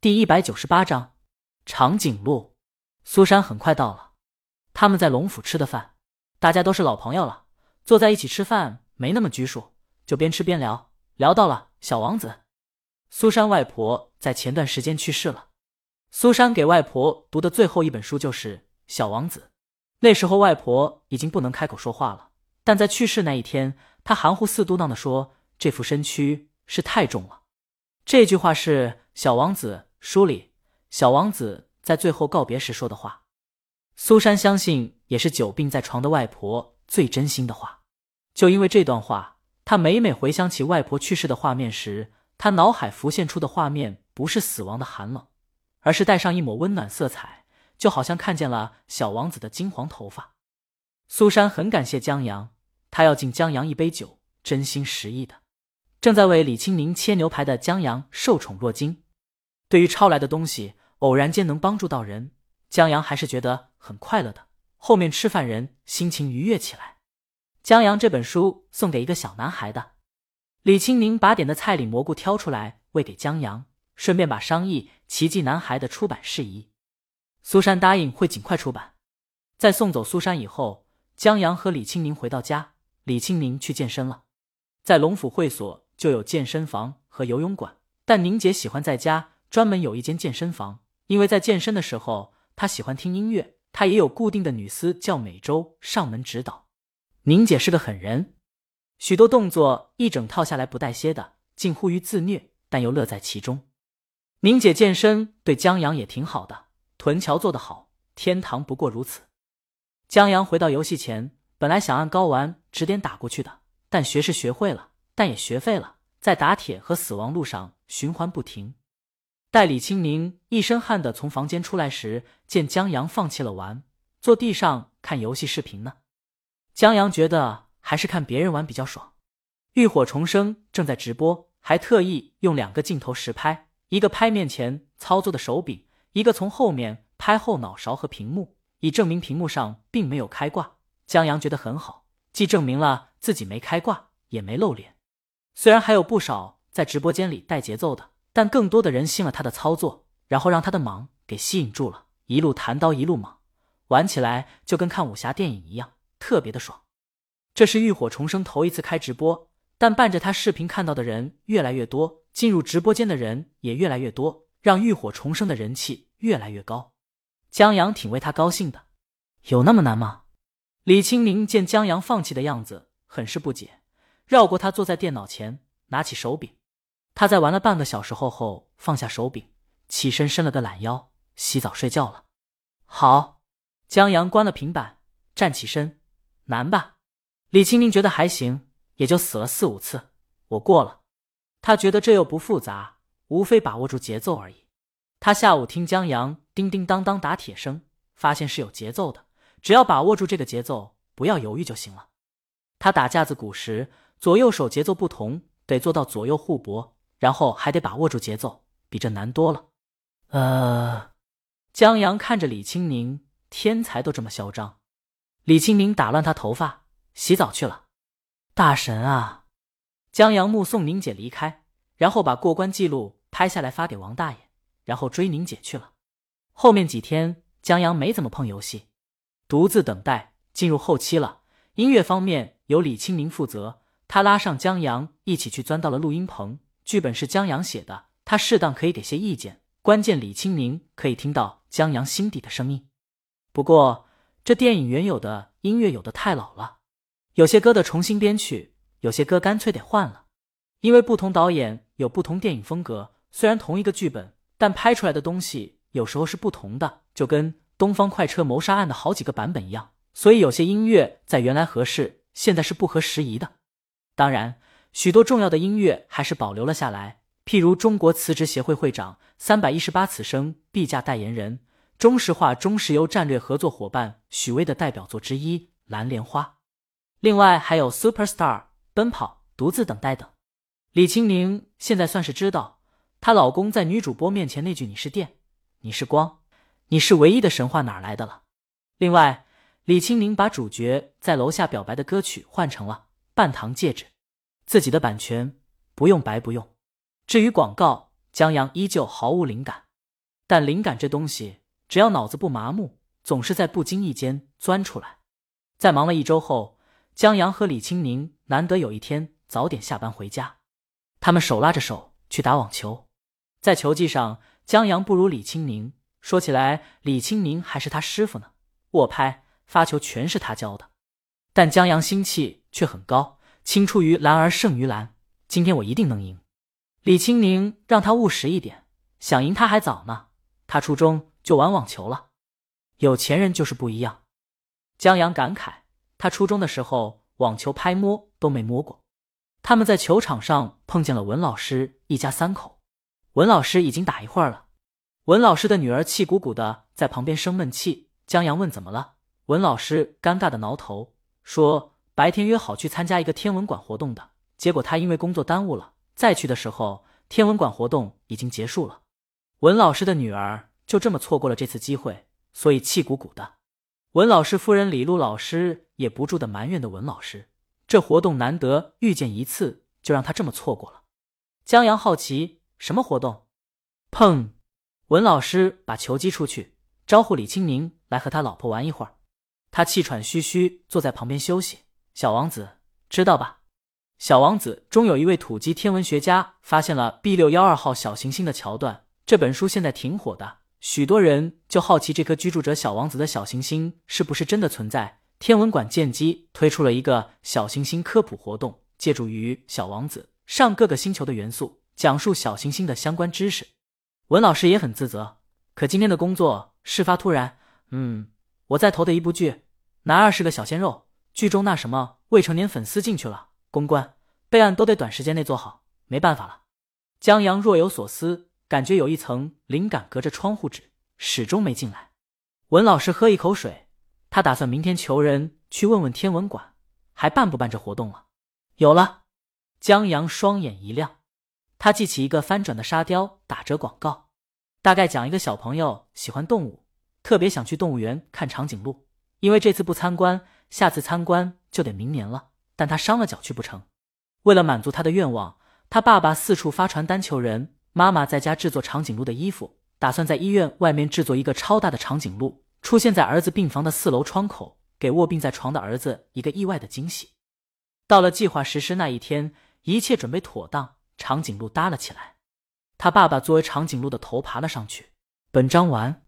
第一百九十八章长颈鹿。苏珊很快到了，他们在龙府吃的饭，大家都是老朋友了，坐在一起吃饭没那么拘束，就边吃边聊，聊到了小王子。苏珊外婆在前段时间去世了，苏珊给外婆读的最后一本书就是《小王子》，那时候外婆已经不能开口说话了，但在去世那一天，她含糊似嘟囔的说：“这副身躯是太重了。”这句话是《小王子》书里小王子在最后告别时说的话。苏珊相信，也是久病在床的外婆最真心的话。就因为这段话，她每每回想起外婆去世的画面时，她脑海浮现出的画面不是死亡的寒冷，而是带上一抹温暖色彩，就好像看见了小王子的金黄头发。苏珊很感谢江阳，她要敬江阳一杯酒，真心实意的。正在为李清宁切牛排的江阳受宠若惊，对于抄来的东西偶然间能帮助到人，江阳还是觉得很快乐的。后面吃饭人心情愉悦起来。江阳这本书送给一个小男孩的，李清宁把点的菜里蘑菇挑出来喂给江阳，顺便把商议奇迹男孩的出版事宜。苏珊答应会尽快出版。在送走苏珊以后，江阳和李清宁回到家，李清宁去健身了，在龙府会所。就有健身房和游泳馆，但宁姐喜欢在家专门有一间健身房，因为在健身的时候，他喜欢听音乐。他也有固定的女司叫每周上门指导。宁姐是个狠人，许多动作一整套下来不带歇的，近乎于自虐，但又乐在其中。宁姐健身对江阳也挺好的，臀桥做得好，天堂不过如此。江阳回到游戏前，本来想按睾丸指点打过去的，但学是学会了。但也学废了，在打铁和死亡路上循环不停。待李清明一身汗的从房间出来时，见江阳放弃了玩，坐地上看游戏视频呢。江阳觉得还是看别人玩比较爽。浴火重生正在直播，还特意用两个镜头实拍，一个拍面前操作的手柄，一个从后面拍后脑勺和屏幕，以证明屏幕上并没有开挂。江阳觉得很好，既证明了自己没开挂，也没露脸。虽然还有不少在直播间里带节奏的，但更多的人信了他的操作，然后让他的莽给吸引住了，一路弹刀一路莽，玩起来就跟看武侠电影一样，特别的爽。这是浴火重生头一次开直播，但伴着他视频看到的人越来越多，进入直播间的人也越来越多，让浴火重生的人气越来越高。江阳挺为他高兴的，有那么难吗？李清明见江阳放弃的样子，很是不解。绕过他，坐在电脑前，拿起手柄。他在玩了半个小时后后放下手柄，起身伸了个懒腰，洗澡睡觉了。好，江阳关了平板，站起身。难吧？李清宁觉得还行，也就死了四五次，我过了。他觉得这又不复杂，无非把握住节奏而已。他下午听江阳叮叮当当打铁声，发现是有节奏的，只要把握住这个节奏，不要犹豫就行了。他打架子鼓时。左右手节奏不同，得做到左右互搏，然后还得把握住节奏，比这难多了。呃，江阳看着李清宁，天才都这么嚣张。李清宁打乱他头发，洗澡去了。大神啊！江阳目送宁姐离开，然后把过关记录拍下来发给王大爷，然后追宁姐去了。后面几天，江阳没怎么碰游戏，独自等待进入后期了。音乐方面由李清明负责。他拉上江阳一起去，钻到了录音棚。剧本是江阳写的，他适当可以给些意见。关键李清明可以听到江阳心底的声音。不过这电影原有的音乐有的太老了，有些歌的重新编曲，有些歌干脆得换了。因为不同导演有不同电影风格，虽然同一个剧本，但拍出来的东西有时候是不同的，就跟《东方快车谋杀案》的好几个版本一样。所以有些音乐在原来合适，现在是不合时宜的。当然，许多重要的音乐还是保留了下来，譬如中国辞职协会会长三百一十八此生必嫁代言人、中石化、中石油战略合作伙伴许巍的代表作之一《蓝莲花》，另外还有《Superstar》、《奔跑》、《独自等待》等。李清宁现在算是知道，她老公在女主播面前那句“你是电，你是光，你是唯一的神话”哪来的了。另外，李清宁把主角在楼下表白的歌曲换成了。半糖戒指，自己的版权不用白不用。至于广告，江阳依旧毫无灵感。但灵感这东西，只要脑子不麻木，总是在不经意间钻出来。在忙了一周后，江阳和李青宁难得有一天早点下班回家，他们手拉着手去打网球。在球技上，江阳不如李青宁。说起来，李青宁还是他师傅呢，握拍、发球全是他教的。但江阳心气却很高，青出于蓝而胜于蓝。今天我一定能赢。李青宁让他务实一点，想赢他还早呢。他初中就玩网球了，有钱人就是不一样。江阳感慨，他初中的时候网球拍摸都没摸过。他们在球场上碰见了文老师一家三口，文老师已经打一会儿了。文老师的女儿气鼓鼓的在旁边生闷气。江阳问怎么了，文老师尴尬的挠头说：“白天约好去参加一个天文馆活动的，结果他因为工作耽误了。再去的时候，天文馆活动已经结束了。文老师的女儿就这么错过了这次机会，所以气鼓鼓的。文老师夫人李璐老师也不住的埋怨的文老师，这活动难得遇见一次，就让他这么错过了。江阳好奇什么活动？砰。文老师把球击出去，招呼李青明来和他老婆玩一会儿。他气喘吁吁坐在旁边休息。小王子知道吧？小王子中有一位土鸡天文学家发现了 B 六幺二号小行星的桥段。这本书现在挺火的，许多人就好奇这颗居住着小王子的小行星是不是真的存在。天文馆建机推出了一个小行星科普活动，借助于小王子上各个星球的元素，讲述小行星的相关知识。文老师也很自责，可今天的工作事发突然。嗯，我在投的一部剧，男二是个小鲜肉，剧中那什么未成年粉丝进去了，公关备案都得短时间内做好，没办法了。江阳若有所思，感觉有一层灵感隔着窗户纸，始终没进来。文老师喝一口水，他打算明天求人去问问天文馆，还办不办这活动了。有了，江阳双眼一亮。他记起一个翻转的沙雕打折广告，大概讲一个小朋友喜欢动物，特别想去动物园看长颈鹿，因为这次不参观，下次参观就得明年了。但他伤了脚去不成。为了满足他的愿望，他爸爸四处发传单求人，妈妈在家制作长颈鹿的衣服，打算在医院外面制作一个超大的长颈鹿，出现在儿子病房的四楼窗口，给卧病在床的儿子一个意外的惊喜。到了计划实施那一天，一切准备妥当。长颈鹿搭了起来，他爸爸作为长颈鹿的头爬了上去。本章完。